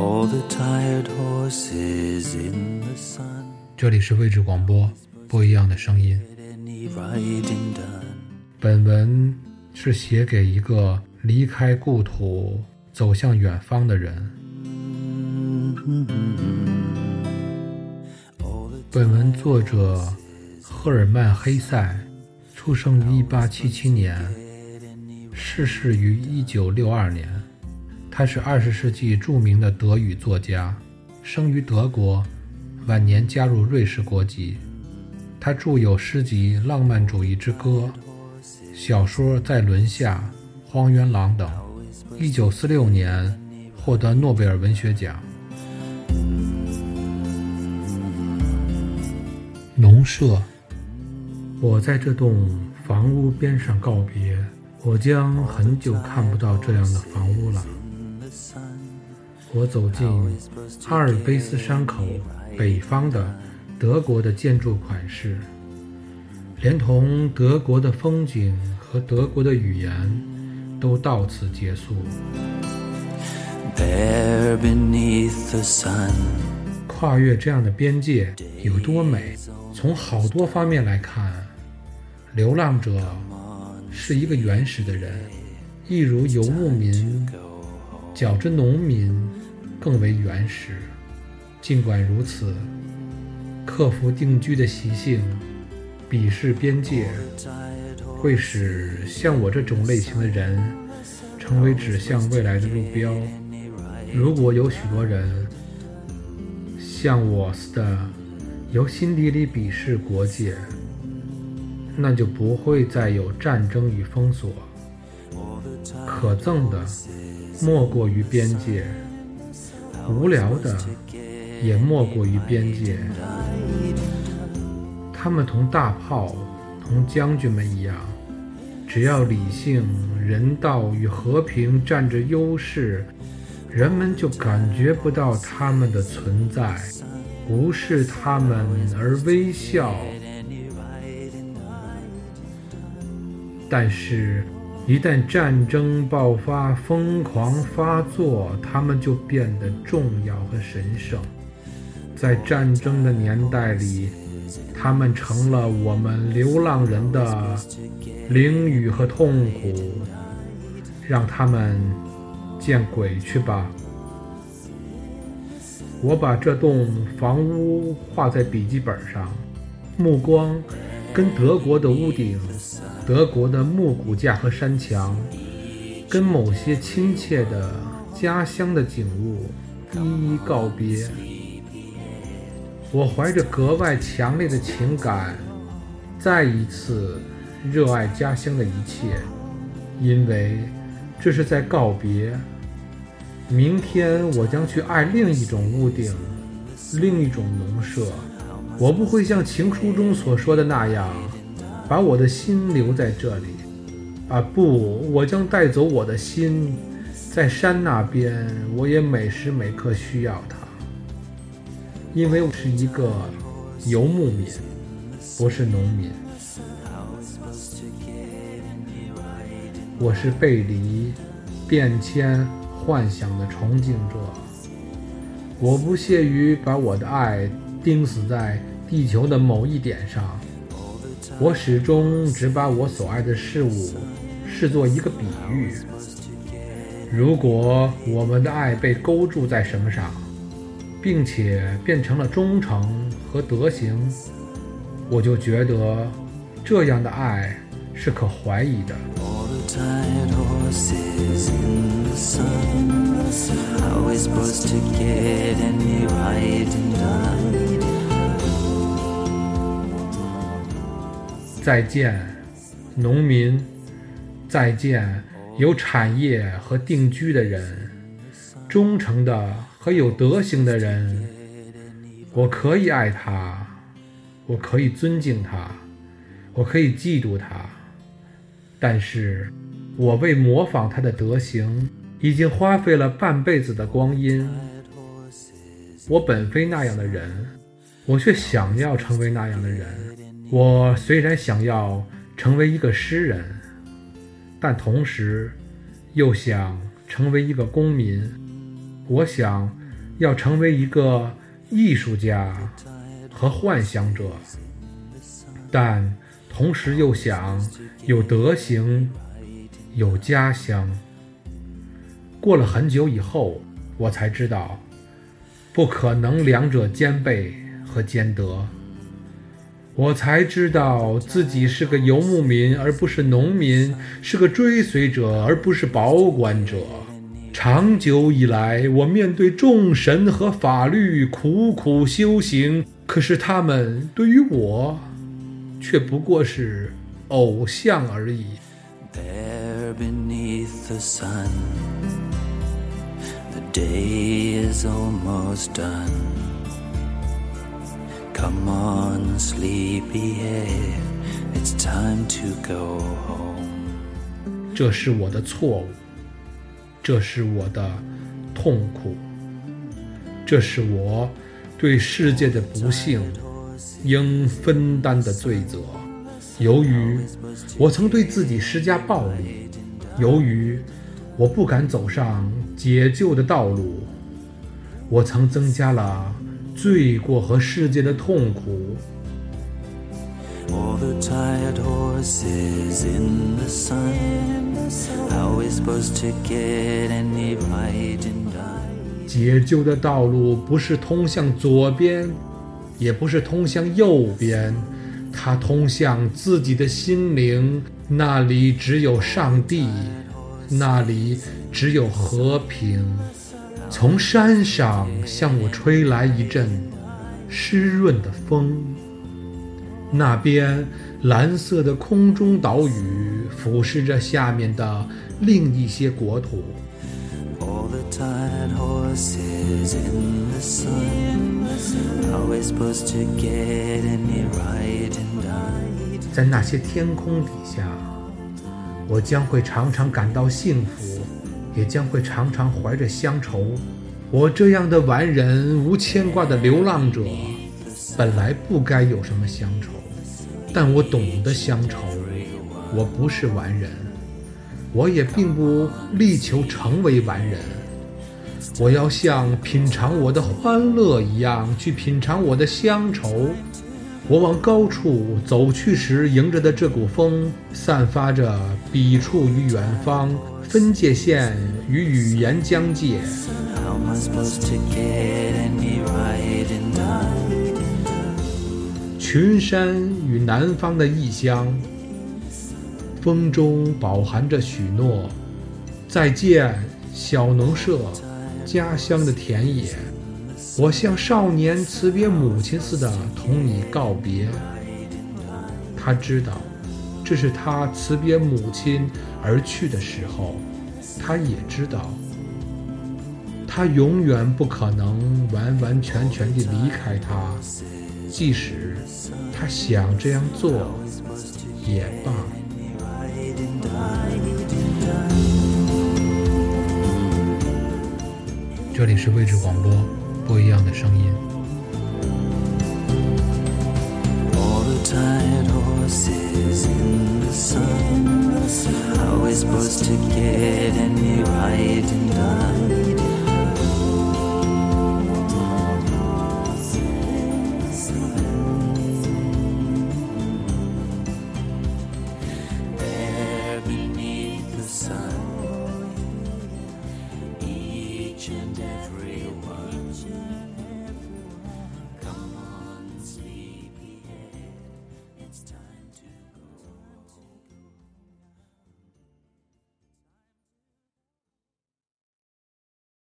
all the tired horses in the sun. 这里是位置广播，不一样的声音。本文是写给一个离开故土、走向远方的人。All the 本文作者赫尔曼·黑塞，出生于1877年，逝世于1962年。他是20世纪著名的德语作家，生于德国，晚年加入瑞士国籍。他著有诗集《浪漫主义之歌》，小说《在轮下》《荒原狼》等。1946年获得诺贝尔文学奖。农舍，我在这栋房屋边上告别，我将很久看不到这样的房屋了。我走进阿尔卑斯山口北方的德国的建筑款式，连同德国的风景和德国的语言，都到此结束。there beneath the sun. 跨越这样的边界有多美？从好多方面来看，流浪者是一个原始的人，一如游牧民，较之农民更为原始。尽管如此，克服定居的习性，鄙视边界，会使像我这种类型的人成为指向未来的路标。如果有许多人像我似的由心底里鄙视国界，那就不会再有战争与封锁。可憎的莫过于边界，无聊的也莫过于边界。他们同大炮、同将军们一样，只要理性、人道与和平占着优势，人们就感觉不到他们的存在，无视他们而微笑。但是，一旦战争爆发、疯狂发作，他们就变得重要和神圣。在战争的年代里，他们成了我们流浪人的淋雨和痛苦。让他们见鬼去吧！我把这栋房屋画在笔记本上，目光跟德国的屋顶、德国的木骨架和山墙，跟某些亲切的家乡的景物一一告别。我怀着格外强烈的情感，再一次热爱家乡的一切，因为这是在告别。明天我将去爱另一种屋顶，另一种农舍。我不会像情书中所说的那样，把我的心留在这里。啊，不，我将带走我的心，在山那边，我也每时每刻需要它，因为我是一个游牧民，不是农民。我是背离、变迁、幻想的崇敬者。我不屑于把我的爱钉死在地球的某一点上。我始终只把我所爱的事物视作一个比喻。如果我们的爱被勾住在什么上，并且变成了忠诚和德行，我就觉得这样的爱是可怀疑的。再见，农民；再见，有产业和定居的人，忠诚的和有德行的人。我可以爱他，我可以尊敬他，我可以嫉妒他，但是，我为模仿他的德行，已经花费了半辈子的光阴。我本非那样的人，我却想要成为那样的人。我虽然想要成为一个诗人，但同时又想成为一个公民。我想要成为一个艺术家和幻想者，但同时又想有德行、有家乡。过了很久以后，我才知道，不可能两者兼备和兼得。我才知道自己是个游牧民，而不是农民；是个追随者，而不是保管者。长久以来，我面对众神和法律苦苦修行，可是他们对于我，却不过是偶像而已。There beneath the sun, the day is almost done. Come on, sleepyhead, it's time to go home. 这是我的错误，这是我的痛苦，这是我对世界的不幸应分担的罪责。由于我曾对自己施加暴力，由于我不敢走上解救的道路，我曾增加了罪过和世界的痛苦。All the tired horses in the sun. How we supposed to get any riding done? 解救的道路不是通向左边，也不是通向右边，它通向自己的心灵，那里只有上帝，那里只有和平。从山上向我吹来一阵湿润的风，那边蓝色的空中岛屿俯视着下面的另一些国土。在那些天空底下，我将会常常感到幸福，也将会常常怀着乡愁。我这样的完人、无牵挂的流浪者，本来不该有什么乡愁，但我懂得乡愁。我不是完人，我也并不力求成为完人。我要像品尝我的欢乐一样去品尝我的乡愁。我往高处走去时，迎着的这股风，散发着笔触与远方、分界线与语言疆界。群山与南方的异乡，风中饱含着许诺。再见，小农舍，家乡的田野。我像少年辞别母亲似的同你告别。他知道，这是他辞别母亲而去的时候。他也知道，他永远不可能完完全全地离开他。即使他想这样做，也罢。这里是位置广播，不一样的声音。All the tired horses in the sun. How are we supposed to get any riding done?